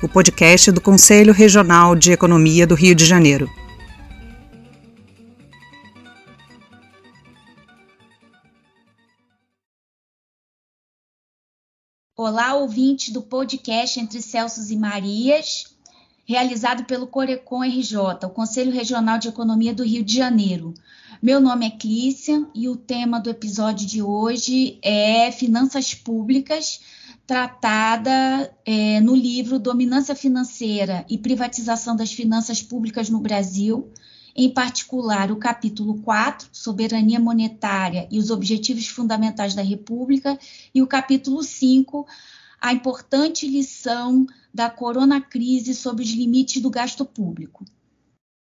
o podcast do Conselho Regional de Economia do Rio de Janeiro. Olá, ouvintes do podcast Entre Celsos e Marias, realizado pelo Corecon RJ, o Conselho Regional de Economia do Rio de Janeiro. Meu nome é Clícia e o tema do episódio de hoje é Finanças Públicas, tratada é, no livro Dominância Financeira e Privatização das Finanças Públicas no Brasil, em particular o capítulo 4, Soberania Monetária e os Objetivos Fundamentais da República, e o capítulo 5, A Importante Lição da Corona Crise sobre os Limites do Gasto Público.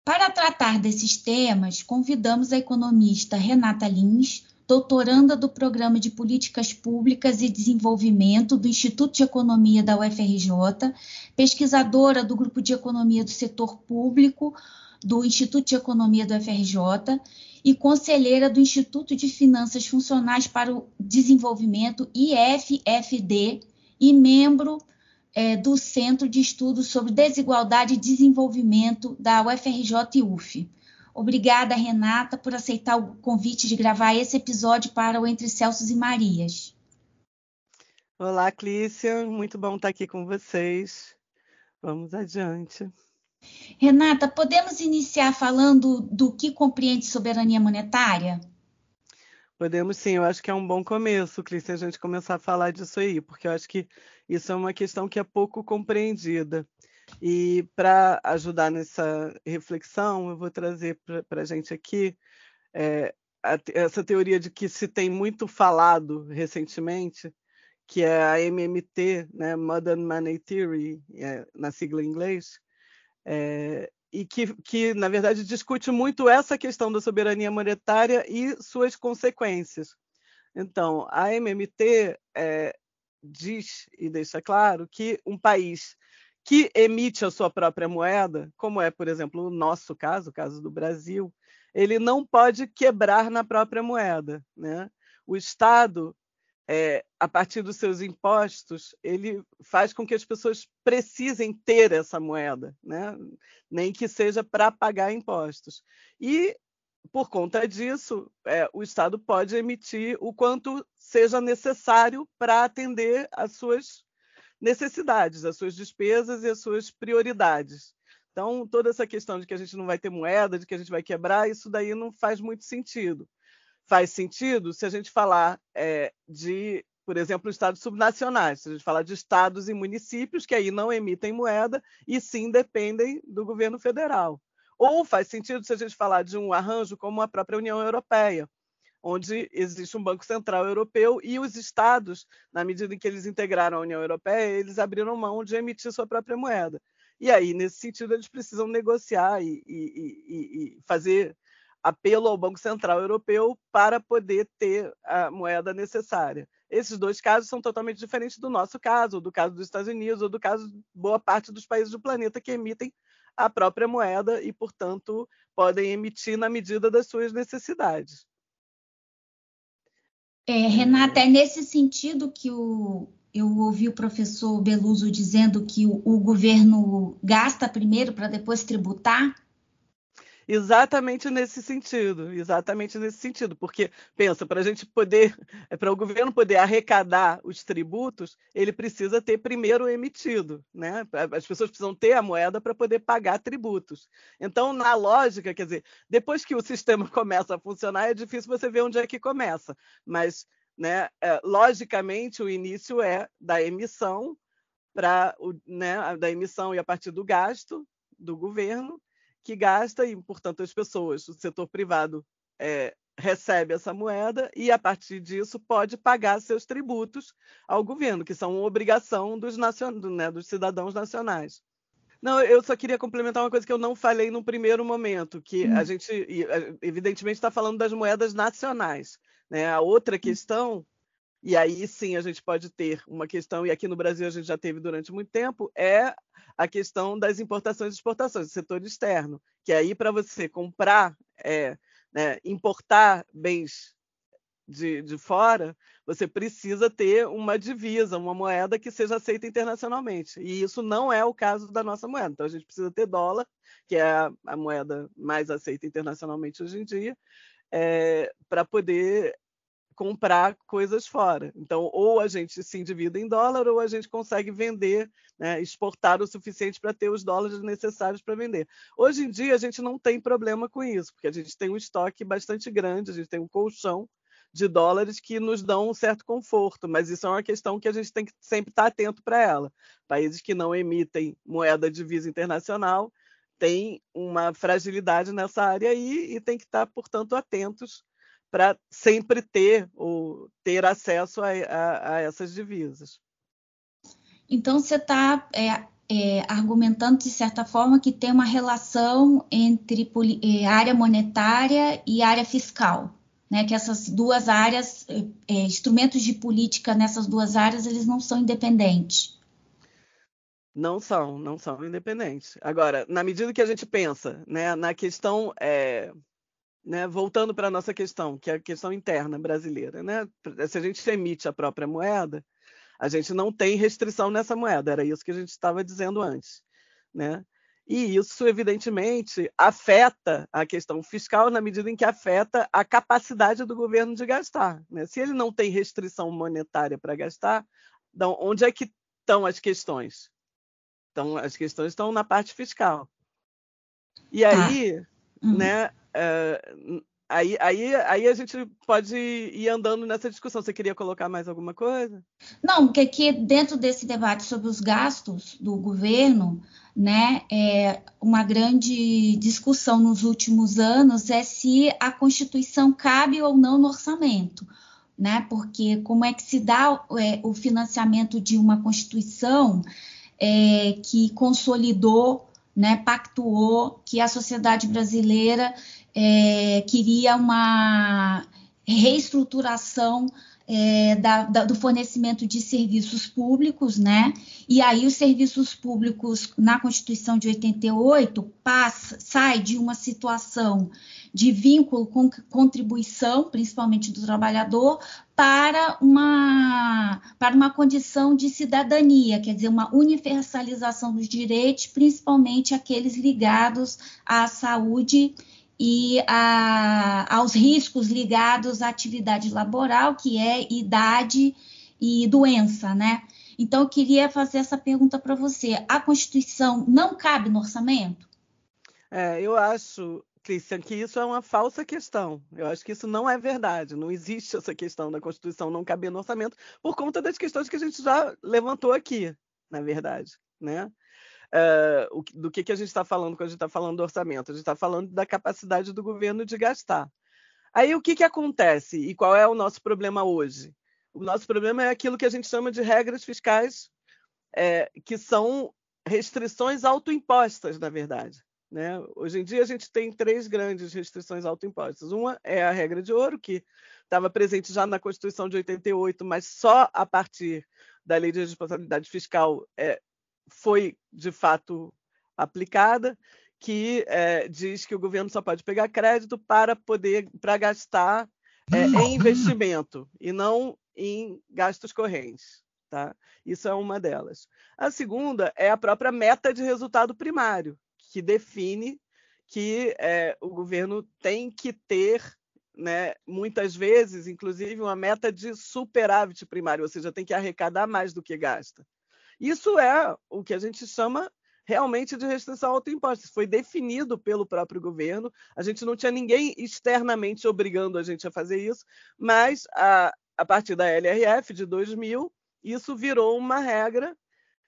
Para tratar desses temas, convidamos a economista Renata Lins, doutoranda do Programa de Políticas Públicas e Desenvolvimento do Instituto de Economia da UFRJ, pesquisadora do Grupo de Economia do Setor Público, do Instituto de Economia do FRJ e conselheira do Instituto de Finanças Funcionais para o Desenvolvimento, IFFD, e membro é, do Centro de Estudos sobre Desigualdade e Desenvolvimento da UFRJ e UF. Obrigada, Renata, por aceitar o convite de gravar esse episódio para o Entre Celsos e Marias. Olá, Clícia, muito bom estar aqui com vocês. Vamos adiante. Renata, podemos iniciar falando do que compreende soberania monetária? Podemos sim, eu acho que é um bom começo, Cris, a gente começar a falar disso aí, porque eu acho que isso é uma questão que é pouco compreendida. E para ajudar nessa reflexão, eu vou trazer para a gente aqui é, a, essa teoria de que se tem muito falado recentemente, que é a MMT, né, Modern Money Theory, é, na sigla em inglês, é, e que, que, na verdade, discute muito essa questão da soberania monetária e suas consequências. Então, a MMT é, diz e deixa claro que um país que emite a sua própria moeda, como é, por exemplo, o nosso caso, o caso do Brasil, ele não pode quebrar na própria moeda. Né? O Estado é, a partir dos seus impostos, ele faz com que as pessoas precisem ter essa moeda, né? nem que seja para pagar impostos. E, por conta disso, é, o Estado pode emitir o quanto seja necessário para atender às suas necessidades, às suas despesas e às suas prioridades. Então, toda essa questão de que a gente não vai ter moeda, de que a gente vai quebrar, isso daí não faz muito sentido faz sentido se a gente falar é, de, por exemplo, estados subnacionais, se a gente falar de estados e municípios que aí não emitem moeda e sim dependem do governo federal. Ou faz sentido se a gente falar de um arranjo como a própria União Europeia, onde existe um Banco Central Europeu e os estados, na medida em que eles integraram a União Europeia, eles abriram mão de emitir sua própria moeda. E aí, nesse sentido, eles precisam negociar e, e, e fazer apelo ao Banco Central Europeu para poder ter a moeda necessária. Esses dois casos são totalmente diferentes do nosso caso, do caso dos Estados Unidos ou do caso de boa parte dos países do planeta que emitem a própria moeda e, portanto, podem emitir na medida das suas necessidades. É, Renata, é nesse sentido que o, eu ouvi o professor Beluso dizendo que o, o governo gasta primeiro para depois tributar? Exatamente nesse sentido, exatamente nesse sentido, porque pensa, para a gente poder, para o governo poder arrecadar os tributos, ele precisa ter primeiro emitido, né? As pessoas precisam ter a moeda para poder pagar tributos. Então, na lógica, quer dizer, depois que o sistema começa a funcionar, é difícil você ver onde é que começa, mas, né, é, logicamente, o início é da emissão para, né, da emissão e a partir do gasto do governo que gasta e, portanto, as pessoas, o setor privado é, recebe essa moeda e, a partir disso, pode pagar seus tributos ao governo, que são obrigação dos, nacion... né, dos cidadãos nacionais. Não, eu só queria complementar uma coisa que eu não falei no primeiro momento, que a gente, evidentemente, está falando das moedas nacionais. Né? A outra hum. questão, e aí sim a gente pode ter uma questão, e aqui no Brasil a gente já teve durante muito tempo, é a questão das importações e exportações, do setor externo, que aí para você comprar, é, né, importar bens de, de fora, você precisa ter uma divisa, uma moeda que seja aceita internacionalmente. E isso não é o caso da nossa moeda. Então a gente precisa ter dólar, que é a, a moeda mais aceita internacionalmente hoje em dia, é, para poder comprar coisas fora. Então, ou a gente se endivida em dólar, ou a gente consegue vender, né, exportar o suficiente para ter os dólares necessários para vender. Hoje em dia, a gente não tem problema com isso, porque a gente tem um estoque bastante grande, a gente tem um colchão de dólares que nos dão um certo conforto, mas isso é uma questão que a gente tem que sempre estar atento para ela. Países que não emitem moeda de divisa internacional têm uma fragilidade nessa área aí e tem que estar, portanto, atentos para sempre ter ou ter acesso a, a, a essas divisas. Então você está é, é, argumentando de certa forma que tem uma relação entre é, área monetária e área fiscal né, que essas duas áreas, é, é, instrumentos de política nessas duas áreas, eles não são independentes. Não são, não são independentes. Agora, na medida que a gente pensa né, na questão, é, né, voltando para a nossa questão, que é a questão interna brasileira, né, se a gente emite a própria moeda, a gente não tem restrição nessa moeda, era isso que a gente estava dizendo antes. Né? E isso, evidentemente, afeta a questão fiscal na medida em que afeta a capacidade do governo de gastar. Né? Se ele não tem restrição monetária para gastar, então, onde é que estão as questões? Então, as questões estão na parte fiscal. E tá. aí, uhum. né, aí, aí, aí a gente pode ir andando nessa discussão. Você queria colocar mais alguma coisa? Não, porque aqui dentro desse debate sobre os gastos do governo, né, é, uma grande discussão nos últimos anos é se a Constituição cabe ou não no orçamento, né, porque como é que se dá é, o financiamento de uma Constituição é, que consolidou, né, pactuou que a sociedade brasileira é, queria uma reestruturação é, da, da, do fornecimento de serviços públicos, né? E aí os serviços públicos na Constituição de 88 passa, sai de uma situação de vínculo com contribuição, principalmente do trabalhador, para uma, para uma condição de cidadania, quer dizer, uma universalização dos direitos, principalmente aqueles ligados à saúde e a, aos riscos ligados à atividade laboral, que é idade e doença, né? Então, eu queria fazer essa pergunta para você. A Constituição não cabe no orçamento? É, eu acho, Cristian, que isso é uma falsa questão. Eu acho que isso não é verdade. Não existe essa questão da Constituição não caber no orçamento por conta das questões que a gente já levantou aqui, na verdade, né? Uh, do que, que a gente está falando quando a gente está falando do orçamento. A gente está falando da capacidade do governo de gastar. Aí o que, que acontece e qual é o nosso problema hoje? O nosso problema é aquilo que a gente chama de regras fiscais, é, que são restrições autoimpostas, na verdade. Né? Hoje em dia a gente tem três grandes restrições autoimpostas. Uma é a regra de ouro, que estava presente já na Constituição de 88, mas só a partir da Lei de Responsabilidade Fiscal é, foi de fato aplicada, que é, diz que o governo só pode pegar crédito para poder para gastar é, em investimento e não em gastos correntes. Tá? Isso é uma delas. A segunda é a própria meta de resultado primário, que define que é, o governo tem que ter, né, muitas vezes, inclusive, uma meta de superávit primário, ou seja, tem que arrecadar mais do que gasta. Isso é o que a gente chama realmente de restrição autoimposta. Foi definido pelo próprio governo. A gente não tinha ninguém externamente obrigando a gente a fazer isso, mas a, a partir da LRF de 2000, isso virou uma regra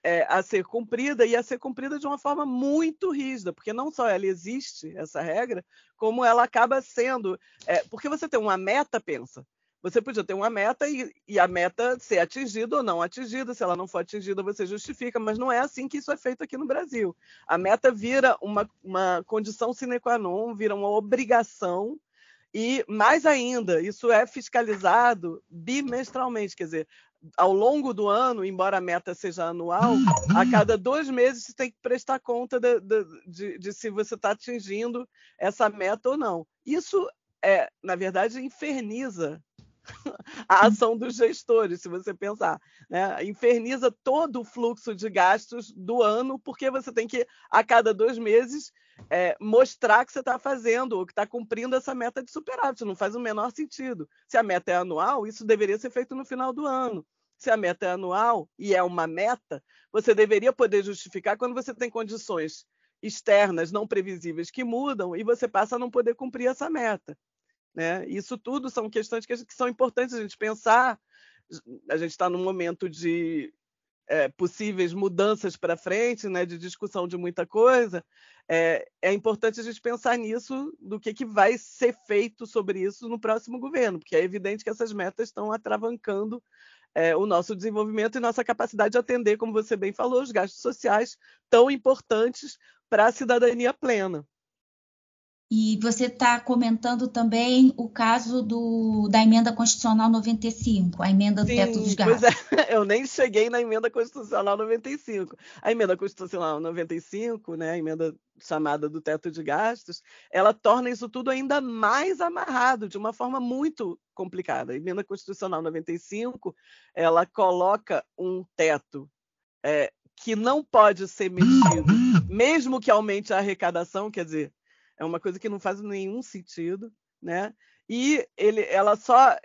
é, a ser cumprida e a ser cumprida de uma forma muito rígida, porque não só ela existe, essa regra, como ela acaba sendo. É, porque você tem uma meta, pensa. Você podia ter uma meta e, e, a meta ser atingida ou não atingida. Se ela não for atingida, você justifica, mas não é assim que isso é feito aqui no Brasil. A meta vira uma, uma condição sine qua non, vira uma obrigação e mais ainda, isso é fiscalizado bimestralmente, quer dizer, ao longo do ano, embora a meta seja anual, a cada dois meses você tem que prestar conta de, de, de, de se você está atingindo essa meta ou não. Isso é, na verdade, inferniza a ação dos gestores, se você pensar. Né? Inferniza todo o fluxo de gastos do ano, porque você tem que, a cada dois meses, é, mostrar que você está fazendo ou que está cumprindo essa meta de superávit. Não faz o menor sentido. Se a meta é anual, isso deveria ser feito no final do ano. Se a meta é anual e é uma meta, você deveria poder justificar quando você tem condições externas não previsíveis que mudam e você passa a não poder cumprir essa meta. Né? Isso tudo são questões que, que são importantes a gente pensar. A gente está num momento de é, possíveis mudanças para frente, né, de discussão de muita coisa, é, é, importante a gente pensar nisso, do que, que vai ser feito sobre isso no próximo governo, porque é evidente que essas metas estão atravancando é, o nosso desenvolvimento e nossa capacidade de atender, como você bem falou, os gastos sociais tão importantes para a cidadania plena. E você está comentando também o caso do, da emenda constitucional 95, a emenda do Sim, teto dos gastos. Pois é, eu nem cheguei na emenda constitucional 95. A emenda constitucional 95, né, a emenda chamada do teto de gastos, ela torna isso tudo ainda mais amarrado, de uma forma muito complicada. A emenda constitucional 95, ela coloca um teto é, que não pode ser mexido, mesmo que aumente a arrecadação, quer dizer, é uma coisa que não faz nenhum sentido, né? E ele, ela só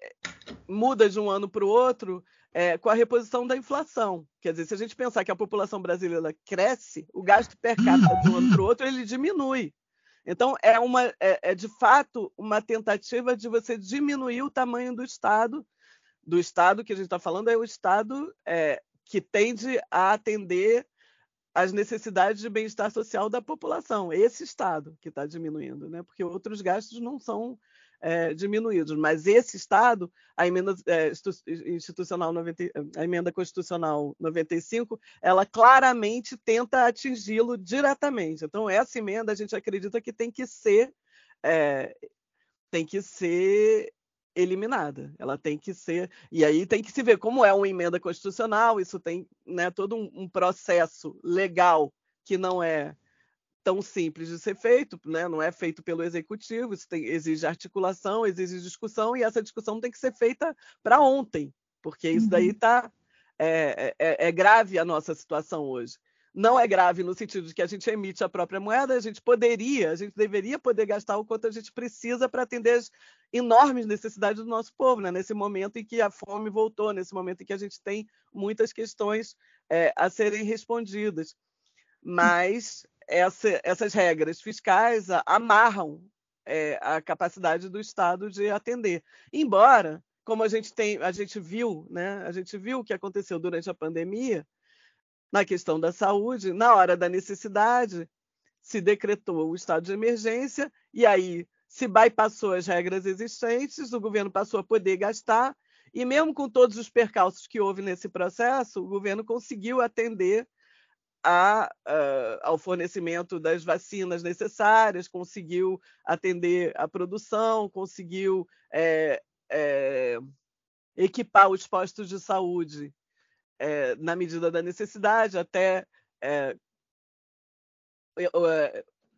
muda de um ano para o outro é, com a reposição da inflação. Quer dizer, se a gente pensar que a população brasileira cresce, o gasto per capita de um ano para o outro ele diminui. Então, é, uma, é, é, de fato uma tentativa de você diminuir o tamanho do Estado. Do Estado que a gente está falando é o Estado é, que tende a atender as necessidades de bem-estar social da população. Esse Estado que está diminuindo, né? porque outros gastos não são é, diminuídos. Mas esse Estado, a emenda é, institucional 90, a emenda constitucional 95, ela claramente tenta atingi-lo diretamente. Então, essa emenda a gente acredita que tem que ser é, tem que ser eliminada. Ela tem que ser. E aí tem que se ver como é uma emenda constitucional, isso tem né, todo um, um processo legal que não é tão simples de ser feito, né? não é feito pelo executivo, isso tem, exige articulação, exige discussão, e essa discussão tem que ser feita para ontem, porque isso daí está. Uhum. É, é, é grave a nossa situação hoje não é grave no sentido de que a gente emite a própria moeda, a gente poderia, a gente deveria poder gastar o quanto a gente precisa para atender as enormes necessidades do nosso povo, né? nesse momento em que a fome voltou, nesse momento em que a gente tem muitas questões é, a serem respondidas. Mas essa, essas regras fiscais amarram é, a capacidade do Estado de atender. Embora, como a gente tem, a gente viu, né? A gente viu o que aconteceu durante a pandemia, na questão da saúde, na hora da necessidade, se decretou o estado de emergência e aí se bypassou as regras existentes, o governo passou a poder gastar e mesmo com todos os percalços que houve nesse processo, o governo conseguiu atender a, uh, ao fornecimento das vacinas necessárias, conseguiu atender a produção, conseguiu é, é, equipar os postos de saúde é, na medida da necessidade, até é,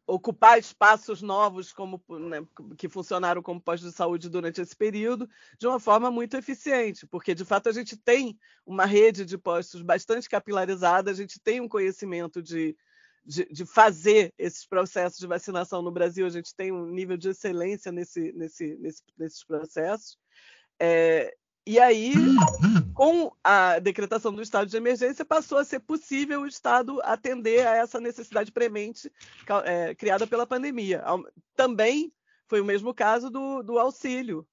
ocupar espaços novos como, né, que funcionaram como postos de saúde durante esse período, de uma forma muito eficiente, porque de fato a gente tem uma rede de postos bastante capilarizada, a gente tem um conhecimento de, de, de, fazer esses processos de vacinação no Brasil, a gente tem um nível de excelência nesse, nesse, nesse, nesses processos. É, e aí, com a decretação do estado de emergência, passou a ser possível o Estado atender a essa necessidade premente é, criada pela pandemia. Também foi o mesmo caso do, do auxílio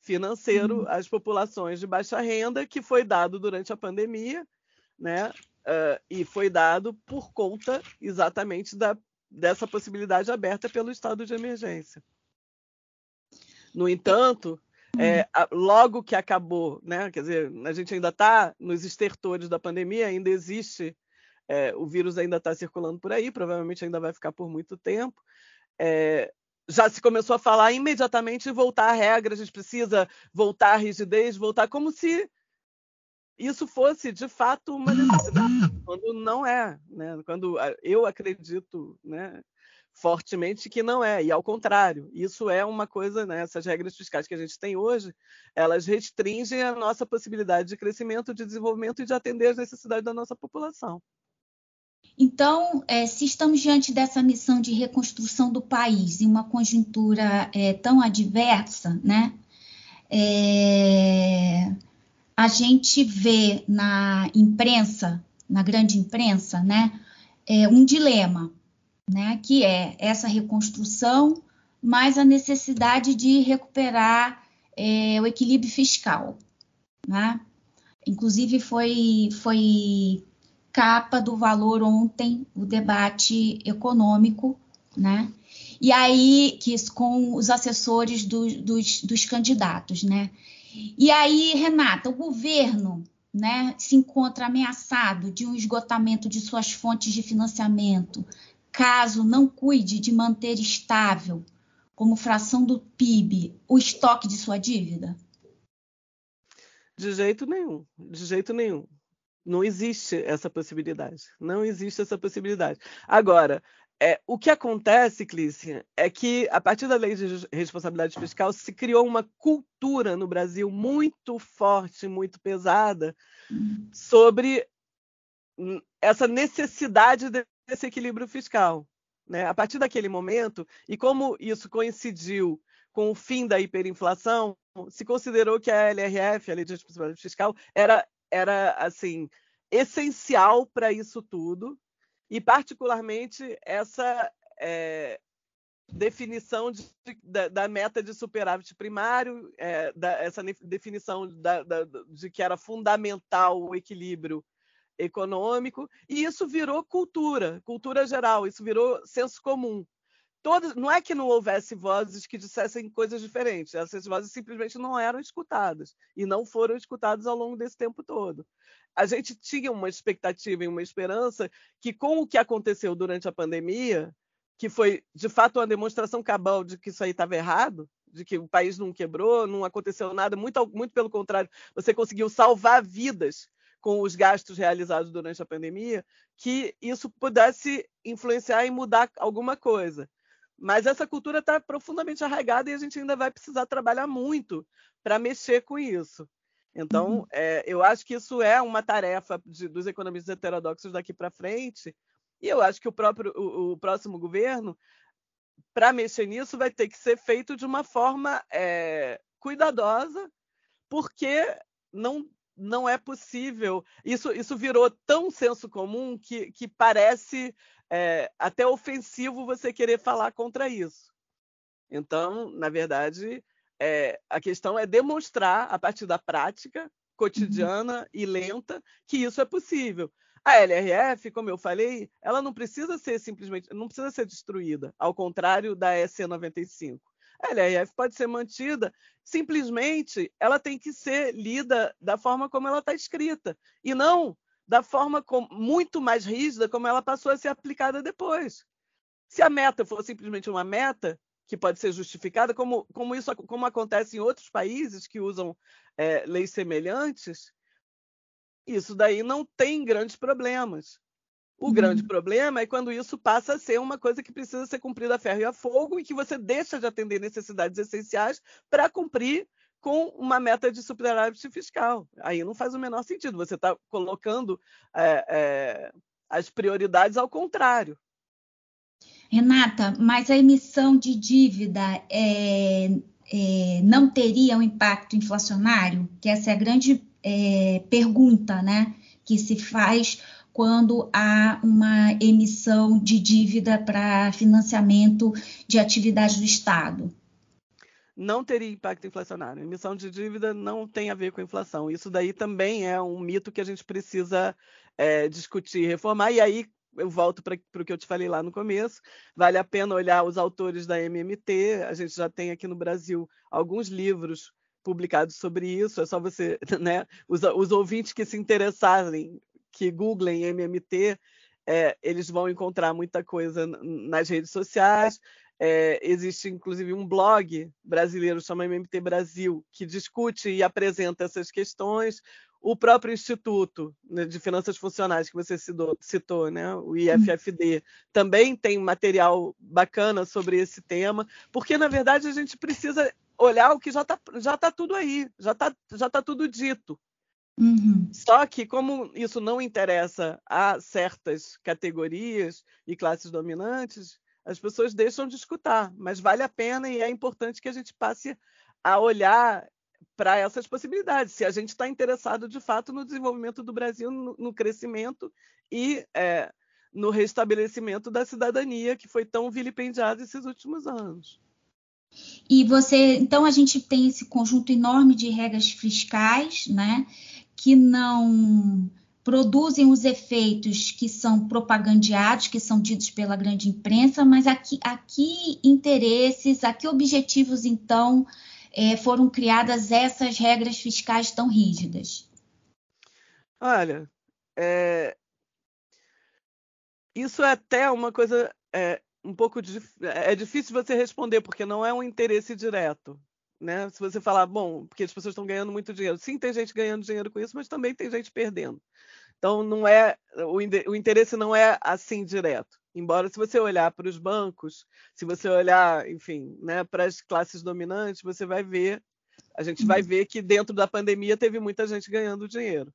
financeiro uhum. às populações de baixa renda, que foi dado durante a pandemia, né? Uh, e foi dado por conta exatamente da, dessa possibilidade aberta pelo estado de emergência. No entanto, É, logo que acabou, né? Quer dizer, a gente ainda está nos estertores da pandemia, ainda existe, é, o vírus ainda está circulando por aí, provavelmente ainda vai ficar por muito tempo. É, já se começou a falar imediatamente voltar à regra, a gente precisa voltar à rigidez, voltar como se isso fosse de fato uma necessidade, quando não é, né? Quando eu acredito, né? Fortemente que não é, e ao contrário, isso é uma coisa, né, essas regras fiscais que a gente tem hoje, elas restringem a nossa possibilidade de crescimento, de desenvolvimento e de atender às necessidades da nossa população. Então, é, se estamos diante dessa missão de reconstrução do país em uma conjuntura é, tão adversa, né, é, a gente vê na imprensa, na grande imprensa, né, é, um dilema né, que é essa reconstrução, mais a necessidade de recuperar é, o equilíbrio fiscal. Né? Inclusive, foi, foi capa do valor ontem o debate econômico, né? E aí, que, com os assessores do, dos, dos candidatos, né? E aí, Renata, o governo né, se encontra ameaçado de um esgotamento de suas fontes de financiamento, caso não cuide de manter estável, como fração do PIB, o estoque de sua dívida? De jeito nenhum, de jeito nenhum. Não existe essa possibilidade. Não existe essa possibilidade. Agora, é, o que acontece, Clícia, é que a partir da lei de responsabilidade fiscal se criou uma cultura no Brasil muito forte, muito pesada, hum. sobre essa necessidade de esse equilíbrio fiscal. Né? A partir daquele momento, e como isso coincidiu com o fim da hiperinflação, se considerou que a LRF, a Lei de Responsabilidade Fiscal, era, era assim essencial para isso tudo, e particularmente essa é, definição de, da, da, meta de superávit primário, é, da, essa definição da, de que era fundamental o equilíbrio econômico, e isso virou cultura, cultura geral, isso virou senso comum. Não é que não houvesse vozes que dissessem coisas diferentes, essas vozes simplesmente não eram escutadas e não foram escutadas ao longo desse tempo todo. A gente tinha uma expectativa e uma esperança que, com o que aconteceu durante a pandemia, que foi de fato uma demonstração cabal de que isso aí estava errado, de que o país não quebrou, não aconteceu nada, muito, muito pelo contrário, você conseguiu salvar vidas com os gastos realizados durante a pandemia, que isso pudesse influenciar e mudar alguma coisa. Mas essa cultura está profundamente arraigada e a gente ainda vai precisar trabalhar muito para mexer com isso. Então, uhum. é, eu acho que isso é uma tarefa de, dos economistas heterodoxos daqui para frente, e eu acho que o, próprio, o, o próximo governo, para mexer nisso, vai ter que ser feito de uma forma é, cuidadosa, porque não não é possível. Isso, isso virou tão senso comum que, que parece é, até ofensivo você querer falar contra isso. Então, na verdade, é, a questão é demonstrar, a partir da prática cotidiana uhum. e lenta, que isso é possível. A LRF, como eu falei, ela não precisa ser simplesmente, não precisa ser destruída, ao contrário da EC 95 a LRF pode ser mantida, simplesmente ela tem que ser lida da forma como ela está escrita, e não da forma com, muito mais rígida como ela passou a ser aplicada depois. Se a meta for simplesmente uma meta, que pode ser justificada, como, como isso como acontece em outros países que usam é, leis semelhantes, isso daí não tem grandes problemas. O uhum. grande problema é quando isso passa a ser uma coisa que precisa ser cumprida a ferro e a fogo e que você deixa de atender necessidades essenciais para cumprir com uma meta de superávit fiscal. Aí não faz o menor sentido. Você está colocando é, é, as prioridades ao contrário. Renata, mas a emissão de dívida é, é não teria um impacto inflacionário? Que essa é a grande é, pergunta né, que se faz quando há uma emissão de dívida para financiamento de atividades do Estado? Não teria impacto inflacionário. emissão de dívida não tem a ver com inflação. Isso daí também é um mito que a gente precisa é, discutir reformar. E aí eu volto para o que eu te falei lá no começo. Vale a pena olhar os autores da MMT. A gente já tem aqui no Brasil alguns livros publicados sobre isso. É só você, né? Os, os ouvintes que se interessarem, que googlem MMT, é, eles vão encontrar muita coisa nas redes sociais. É, existe inclusive um blog brasileiro chama MMT Brasil que discute e apresenta essas questões. O próprio Instituto né, de Finanças Funcionais que você citou, citou né, o IFFD, uhum. também tem material bacana sobre esse tema, porque na verdade a gente precisa olhar o que já está já tá tudo aí, já está já tá tudo dito. Uhum. Só que, como isso não interessa a certas categorias e classes dominantes, as pessoas deixam de escutar, mas vale a pena e é importante que a gente passe a olhar para essas possibilidades, se a gente está interessado de fato no desenvolvimento do Brasil, no, no crescimento e é, no restabelecimento da cidadania que foi tão vilipendiada esses últimos anos. E você, então a gente tem esse conjunto enorme de regras fiscais, né, que não produzem os efeitos que são propagandeados, que são ditos pela grande imprensa, mas aqui, aqui interesses, a que objetivos então é, foram criadas essas regras fiscais tão rígidas? Olha, é... isso é até uma coisa é, um pouco é difícil você responder porque não é um interesse direto, né? Se você falar, bom, porque as pessoas estão ganhando muito dinheiro, sim, tem gente ganhando dinheiro com isso, mas também tem gente perdendo. Então não é o, interesse não é assim direto. Embora se você olhar para os bancos, se você olhar, enfim, né, para as classes dominantes, você vai ver, a gente vai uhum. ver que dentro da pandemia teve muita gente ganhando dinheiro.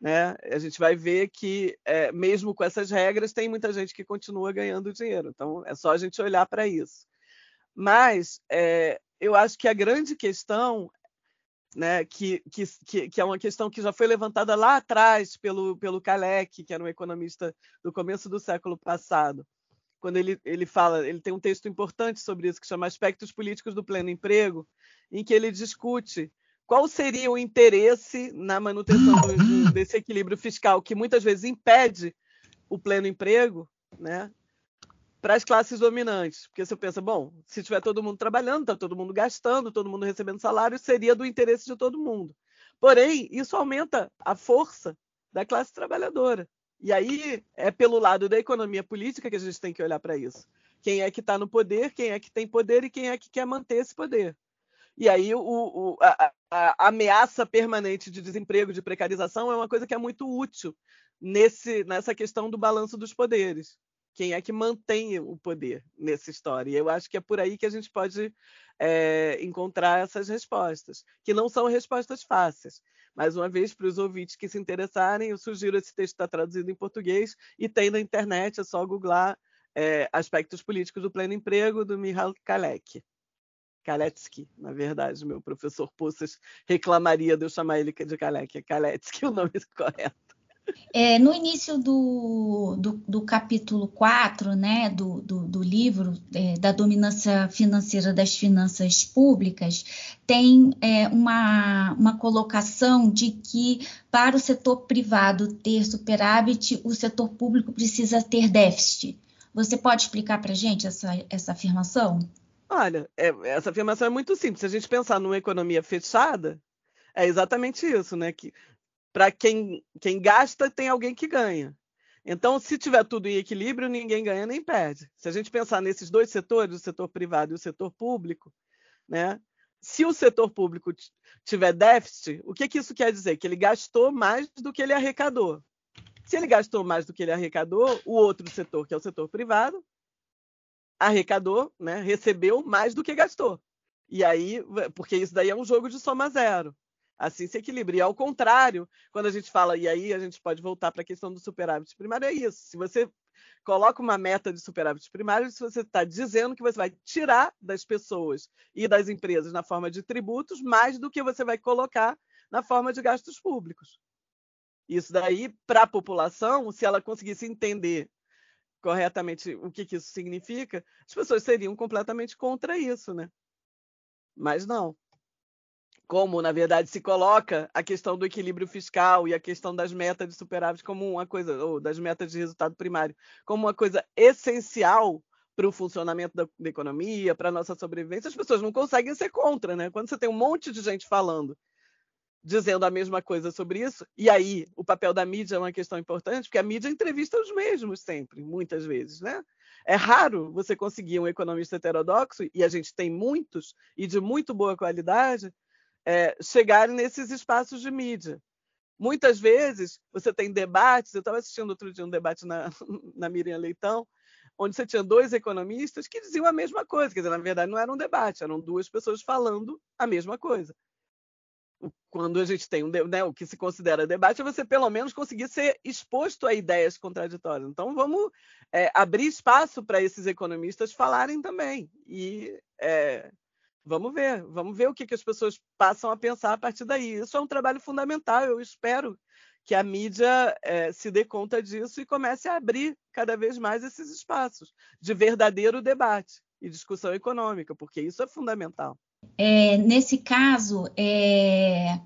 Né? A gente vai ver que, é, mesmo com essas regras, tem muita gente que continua ganhando dinheiro. Então, é só a gente olhar para isso. Mas é, eu acho que a grande questão, né, que, que, que, é uma questão que já foi levantada lá atrás pelo, pelo Kalec, que era um economista do começo do século passado, quando ele, ele fala, ele tem um texto importante sobre isso, que chama Aspectos Políticos do Pleno Emprego, em que ele discute qual seria o interesse na manutenção do, desse equilíbrio fiscal que muitas vezes impede o pleno emprego, né? Para as classes dominantes, porque você pensa, bom, se tiver todo mundo trabalhando, está todo mundo gastando, todo mundo recebendo salário, seria do interesse de todo mundo. Porém, isso aumenta a força da classe trabalhadora. E aí é pelo lado da economia política que a gente tem que olhar para isso. Quem é que está no poder, quem é que tem poder e quem é que quer manter esse poder. E aí o, o, a, a, ameaça permanente de desemprego, de precarização, é uma coisa que é muito útil nesse, nessa questão do balanço dos poderes. Quem é que mantém o poder nessa história? E eu acho que é por aí que a gente pode é, encontrar essas respostas, que não são respostas fáceis. Mais uma vez, para os ouvintes que se interessarem, eu sugiro esse texto está traduzido em português e tem na internet, é só googlar é, aspectos políticos do pleno emprego, do Michal Kalec. Kaletsky, na verdade, meu professor Pussas reclamaria de eu chamar ele de Kalek, é Kaletsky o nome correto. É, no início do, do, do, capítulo 4 né, do, do, do livro é, da dominância financeira das finanças públicas, tem é, uma, uma colocação de que para o setor privado ter superávit, o setor público precisa ter déficit. Você pode explicar para a gente essa, essa afirmação? Olha, é, essa afirmação é muito simples. Se a gente pensar numa economia fechada, é exatamente isso, né? Que para quem, quem gasta, tem alguém que ganha. Então, se tiver tudo em equilíbrio, ninguém ganha nem perde. Se a gente pensar nesses dois setores, o setor privado e o setor público, né? Se o setor público tiver déficit, o que, que isso quer dizer? Que ele gastou mais do que ele arrecadou. Se ele gastou mais do que ele arrecadou, o outro setor, que é o setor privado, arrecadou, né, recebeu mais do que gastou. E aí, porque isso daí é um jogo de soma zero. Assim se equilibra. E ao contrário, quando a gente fala, e aí a gente pode voltar para a questão do superávit primário, é isso. Se você coloca uma meta de superávit primário, se você está dizendo que você vai tirar das pessoas e das empresas na forma de tributos mais do que você vai colocar na forma de gastos públicos. Isso daí, para a população, se ela conseguisse entender corretamente o que, que isso significa, as pessoas seriam completamente contra isso, né? Mas não. Como, na verdade, se coloca a questão do equilíbrio fiscal e a questão das metas de superávit como uma coisa, ou das metas de resultado primário, como uma coisa essencial para o funcionamento da, da economia, para a nossa sobrevivência, as pessoas não conseguem ser contra, né? Quando você tem um monte de gente falando, dizendo a mesma coisa sobre isso, e aí o papel da mídia é uma questão importante, porque a mídia entrevista os mesmos sempre, muitas vezes, né? É raro você conseguir um economista heterodoxo, e a gente tem muitos, e de muito boa qualidade, é, chegar nesses espaços de mídia. Muitas vezes você tem debates, eu estava assistindo outro dia um debate na, na Miriam Leitão, onde você tinha dois economistas que diziam a mesma coisa. Quer dizer, na verdade, não era um debate, eram duas pessoas falando a mesma coisa. Quando a gente tem um, né, o que se considera debate, é você pelo menos conseguir ser exposto a ideias contraditórias. Então, vamos é, abrir espaço para esses economistas falarem também. E é, vamos ver, vamos ver o que, que as pessoas passam a pensar a partir daí. Isso é um trabalho fundamental, eu espero que a mídia é, se dê conta disso e comece a abrir cada vez mais esses espaços de verdadeiro debate e discussão econômica, porque isso é fundamental. É, nesse caso, é,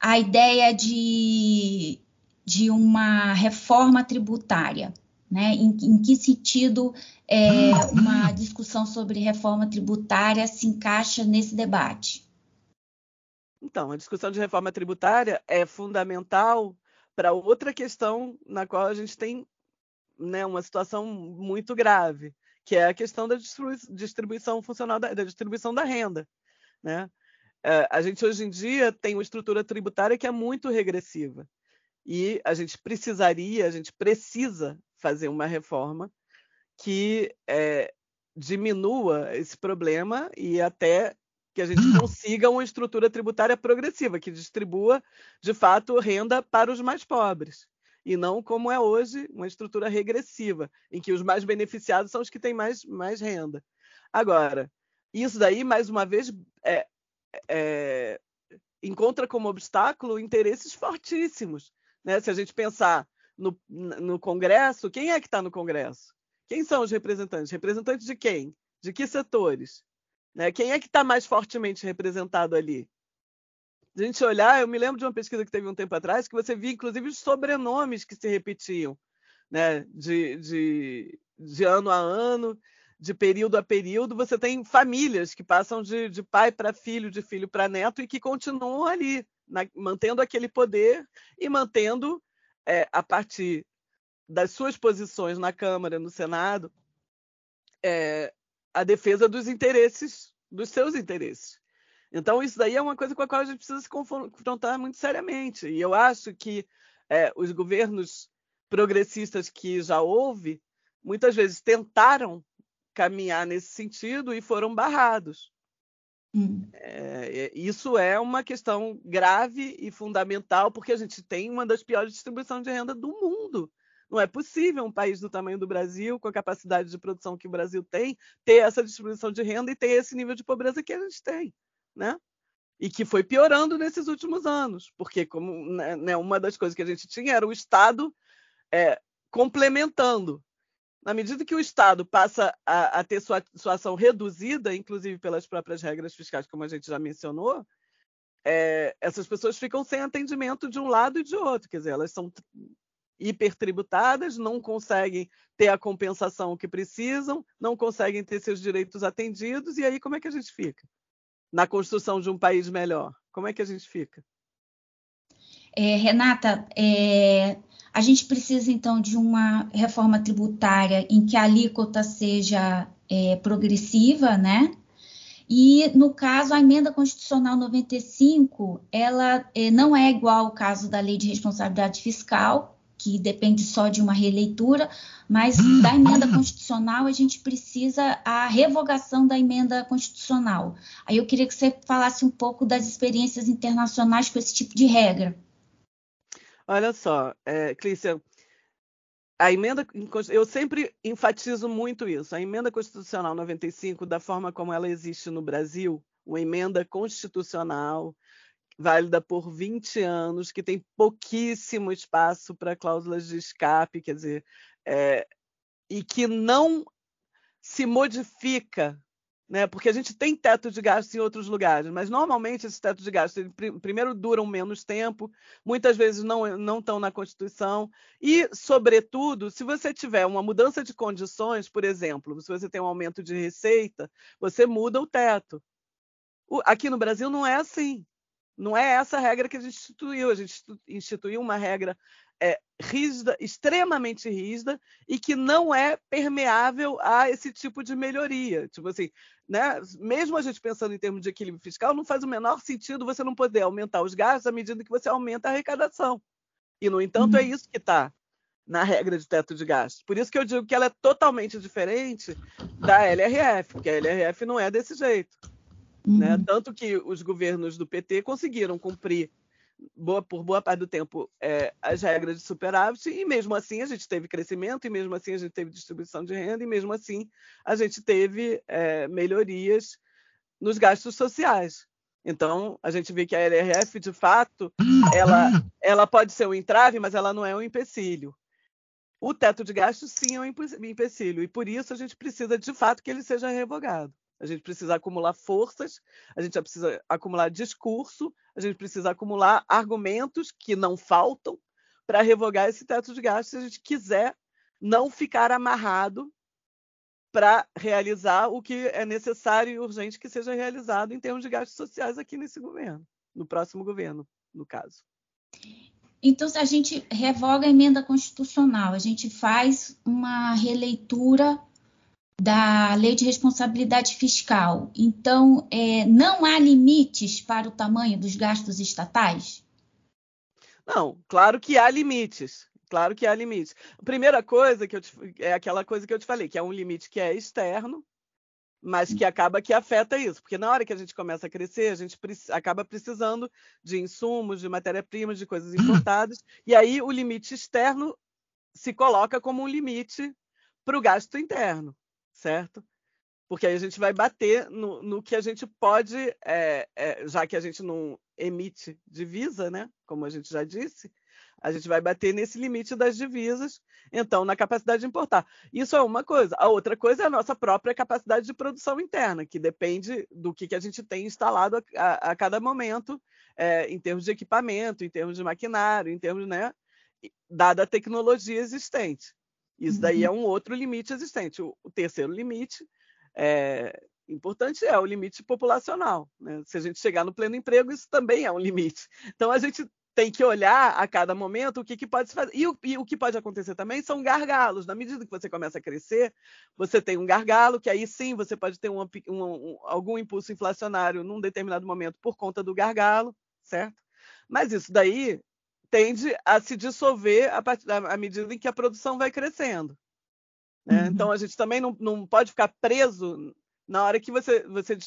a ideia de, de uma reforma tributária, né? Em, em que sentido é, uma discussão sobre reforma tributária se encaixa nesse debate? Então, a discussão de reforma tributária é fundamental para outra questão na qual a gente tem né, uma situação muito grave, que é a questão da distribuição funcional da, da distribuição da renda. Né? É, a gente hoje em dia tem uma estrutura tributária que é muito regressiva e a gente precisaria, a gente precisa fazer uma reforma que é, diminua esse problema e até que a gente hum. consiga uma estrutura tributária progressiva, que distribua, de fato, renda para os mais pobres. E não como é hoje, uma estrutura regressiva, em que os mais beneficiados são os que têm mais, mais renda. Agora, isso daí, mais uma vez, é, é, encontra como obstáculo interesses fortíssimos. Né? Se a gente pensar no, no Congresso, quem é que está no Congresso? Quem são os representantes? Representantes de quem? De que setores? Né? Quem é que está mais fortemente representado ali? a gente olhar, eu me lembro de uma pesquisa que teve um tempo atrás, que você via, inclusive, os sobrenomes que se repetiam, né? de, de, de ano a ano, de período a período, você tem famílias que passam de, de pai para filho, de filho para neto, e que continuam ali, na, mantendo aquele poder e mantendo, é, a partir das suas posições na Câmara, no Senado, é, a defesa dos interesses, dos seus interesses. Então, isso daí é uma coisa com a qual a gente precisa se confrontar muito seriamente. E eu acho que é, os governos progressistas que já houve, muitas vezes tentaram caminhar nesse sentido e foram barrados. Hum. É, isso é uma questão grave e fundamental, porque a gente tem uma das piores distribuições de renda do mundo. Não é possível um país do tamanho do Brasil, com a capacidade de produção que o Brasil tem, ter essa distribuição de renda e ter esse nível de pobreza que a gente tem, né? E que foi piorando nesses últimos anos, porque como né, né uma das coisas que a gente tinha era o Estado é, complementando. Na medida que o Estado passa a, a ter sua, sua, ação reduzida, inclusive pelas próprias regras fiscais, como a gente já mencionou, é, essas pessoas ficam sem atendimento de um lado e de outro. Quer dizer, elas são hipertributadas, não conseguem ter a compensação que precisam, não conseguem ter seus direitos atendidos, e aí como é que a gente fica? Na construção de um país melhor, como é que a gente fica? É, Renata, é, a gente precisa então de uma reforma tributária em que a alíquota seja é, progressiva, né? E no caso, a emenda constitucional 95, ela é, não é igual ao caso da lei de responsabilidade fiscal, que depende só de uma releitura, mas da emenda constitucional a gente precisa a revogação da emenda constitucional. Aí eu queria que você falasse um pouco das experiências internacionais com esse tipo de regra. Olha só, é, Clícia, a emenda, eu sempre enfatizo muito isso. A emenda constitucional 95, da forma como ela existe no Brasil, uma emenda constitucional válida por 20 anos, que tem pouquíssimo espaço para cláusulas de escape, quer dizer, é, e que não se modifica né? Porque a gente tem teto de gastos em outros lugares, mas normalmente esses tetos de gastos primeiro duram menos tempo, muitas vezes não não estão na Constituição e, sobretudo, se você tiver uma mudança de condições, por exemplo, se você tem um aumento de receita, você muda o teto. O, aqui no Brasil não é assim. Não é essa a regra que a gente instituiu. A gente instituiu uma regra é, rígida, extremamente rígida, e que não é permeável a esse tipo de melhoria. Tipo assim, né? mesmo a gente pensando em termos de equilíbrio fiscal, não faz o menor sentido você não poder aumentar os gastos à medida que você aumenta a arrecadação. E, no entanto, é uhum. é isso que está na regra de teto de gastos. Por isso que eu digo que ela é totalmente diferente da LRF, porque a LRF não é desse jeito. Né? Uhum. Né? Tanto que os governos do PT conseguiram cumprir boa, por boa parte do tempo é, as regras de superávit, e mesmo assim a gente teve crescimento, e mesmo assim a gente teve distribuição de renda, e mesmo assim a gente teve é, melhorias nos gastos sociais. Então, a gente vê que a LRF, de fato, ela, ela pode ser um entrave, mas ela não é um empecilho. O teto de gastos, sim, é um empecilho, e por isso a gente precisa, de fato, que ele seja revogado. A gente precisa acumular forças, a gente precisa acumular discurso, a gente precisa acumular argumentos que não faltam para revogar esse teto de gastos se a gente quiser não ficar amarrado para realizar o que é necessário e urgente que seja realizado em termos de gastos sociais aqui nesse governo, no próximo governo, no caso. Então, a gente revoga a emenda constitucional, a gente faz uma releitura da Lei de Responsabilidade Fiscal. Então, é, não há limites para o tamanho dos gastos estatais? Não, claro que há limites. Claro que há limites. A primeira coisa que eu te, é aquela coisa que eu te falei, que é um limite que é externo, mas que acaba que afeta isso, porque na hora que a gente começa a crescer, a gente acaba precisando de insumos, de matéria-primas, de coisas importadas, e aí o limite externo se coloca como um limite para o gasto interno certo? Porque aí a gente vai bater no, no que a gente pode, é, é, já que a gente não emite divisa, né? Como a gente já disse, a gente vai bater nesse limite das divisas, então, na capacidade de importar. Isso é uma coisa. A outra coisa é a nossa própria capacidade de produção interna, que depende do que, que a gente tem instalado a, a, a cada momento, é, em termos de equipamento, em termos de maquinário, em termos, né? Dada a tecnologia existente. Isso daí é uhum. um outro limite existente. O, o terceiro limite é, importante é o limite populacional. Né? Se a gente chegar no pleno emprego, isso também é um limite. Então a gente tem que olhar a cada momento o que, que pode se fazer. E o, e o, que pode acontecer também são gargalos. Na medida que você começa a crescer, você tem um gargalo, que aí sim você pode ter um, um, algum impulso inflacionário num determinado momento por conta do gargalo, certo? Mas isso daí tende a se dissolver à medida em que a produção vai crescendo. Né? Uhum. Então a gente também não, não pode ficar preso na hora que você, você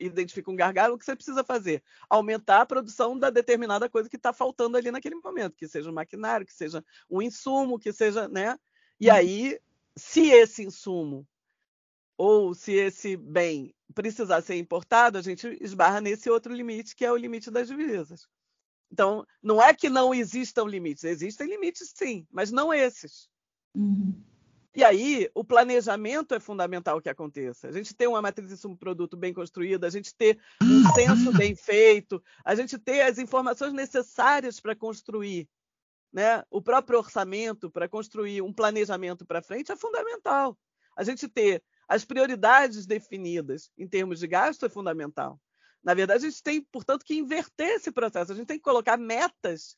identifica um gargalo, o que você precisa fazer? Aumentar a produção da determinada coisa que está faltando ali naquele momento, que seja um maquinário, que seja um insumo, que seja, né? E uhum. aí, se esse insumo ou se esse bem precisar ser importado, a gente esbarra nesse outro limite, que é o limite das divisas. Então, não é que não existam limites, existem limites sim, mas não esses. Uhum. E aí, o planejamento é fundamental que aconteça. A gente ter uma matriz de produto bem construída, a gente ter um censo bem feito, a gente ter as informações necessárias para construir né? o próprio orçamento, para construir um planejamento para frente, é fundamental. A gente ter as prioridades definidas em termos de gasto é fundamental. Na verdade, a gente tem, portanto, que inverter esse processo. A gente tem que colocar metas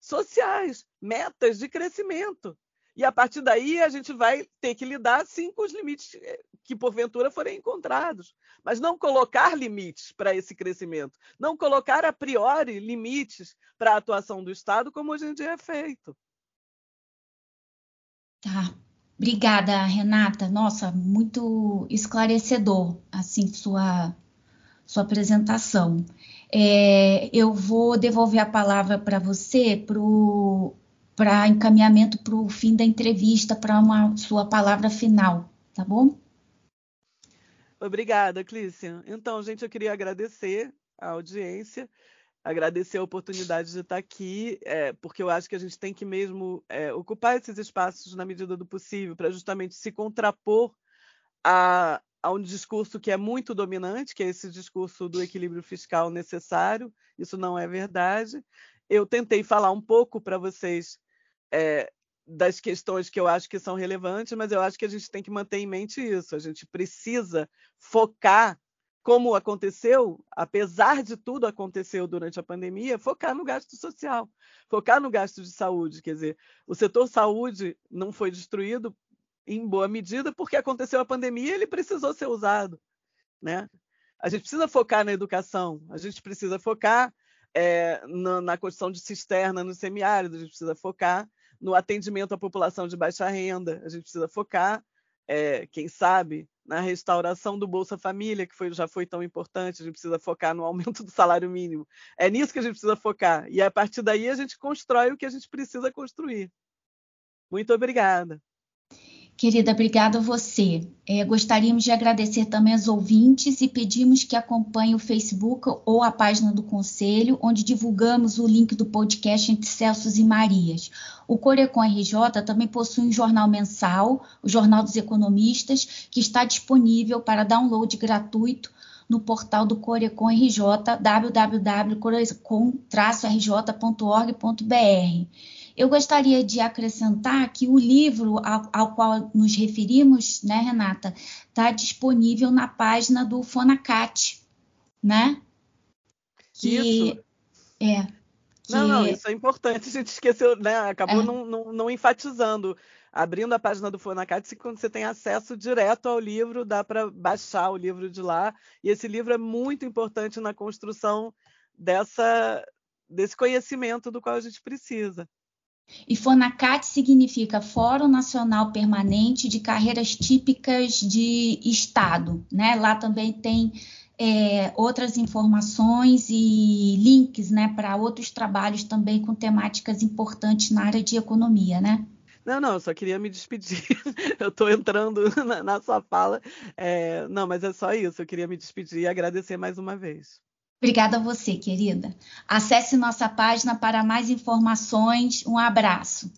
sociais, metas de crescimento. E a partir daí a gente vai ter que lidar sim com os limites eh, que porventura forem encontrados, mas não colocar limites para esse crescimento, não colocar a priori limites para a atuação do Estado como hoje em dia é feito. Tá. Obrigada, Renata. Nossa, muito esclarecedor assim sua sua apresentação. É, eu vou devolver a palavra para você para encaminhamento para o fim da entrevista, para uma sua palavra final, tá bom? Obrigada, Clícia. Então, gente, eu queria agradecer a audiência, agradecer a oportunidade de estar aqui, é, porque eu acho que a gente tem que mesmo é, ocupar esses espaços na medida do possível, para justamente se contrapor a, a um discurso que é muito dominante, que é esse discurso do equilíbrio fiscal necessário. Isso não é verdade. Eu tentei falar um pouco para vocês é, das questões que eu acho que são relevantes, mas eu acho que a gente tem que manter em mente isso. A gente precisa focar, como aconteceu, apesar de tudo aconteceu durante a pandemia, focar no gasto social, focar no gasto de saúde. Quer dizer, o setor saúde não foi destruído em boa medida porque aconteceu a pandemia e ele precisou ser usado, né? A gente precisa focar na educação, a gente precisa focar é, na, na construção de cisterna no semiárido, a gente precisa focar no atendimento à população de baixa renda. A gente precisa focar, é, quem sabe, na restauração do Bolsa Família, que foi, já foi tão importante. A gente precisa focar no aumento do salário mínimo. É nisso que a gente precisa focar. E a partir daí a gente constrói o que a gente precisa construir. Muito obrigada. Querida, obrigada a você. É, gostaríamos de agradecer também aos ouvintes e pedimos que acompanhem o Facebook ou a página do Conselho, onde divulgamos o link do podcast Entre Celsos e Marias. O Corecon RJ também possui um jornal mensal, o Jornal dos Economistas, que está disponível para download gratuito no portal do Corecon RJ, www.corecon-rj.org.br. Eu gostaria de acrescentar que o livro ao, ao qual nos referimos, né, Renata, está disponível na página do Fonacat, né? Que, isso. É. Que... Não, não, isso é importante. A gente esqueceu, né? Acabou é. não, não, não enfatizando abrindo a página do Fonacat, quando você tem acesso direto ao livro, dá para baixar o livro de lá. E esse livro é muito importante na construção dessa, desse conhecimento do qual a gente precisa. E FONACAT significa Fórum Nacional Permanente de Carreiras Típicas de Estado. Né? Lá também tem é, outras informações e links né, para outros trabalhos também com temáticas importantes na área de economia. Né? Não, não, eu só queria me despedir. eu estou entrando na, na, sua fala. É, não, mas é só isso. Eu queria me despedir e agradecer mais uma vez. Obrigada a você, querida. Acesse nossa página para mais informações. Um abraço.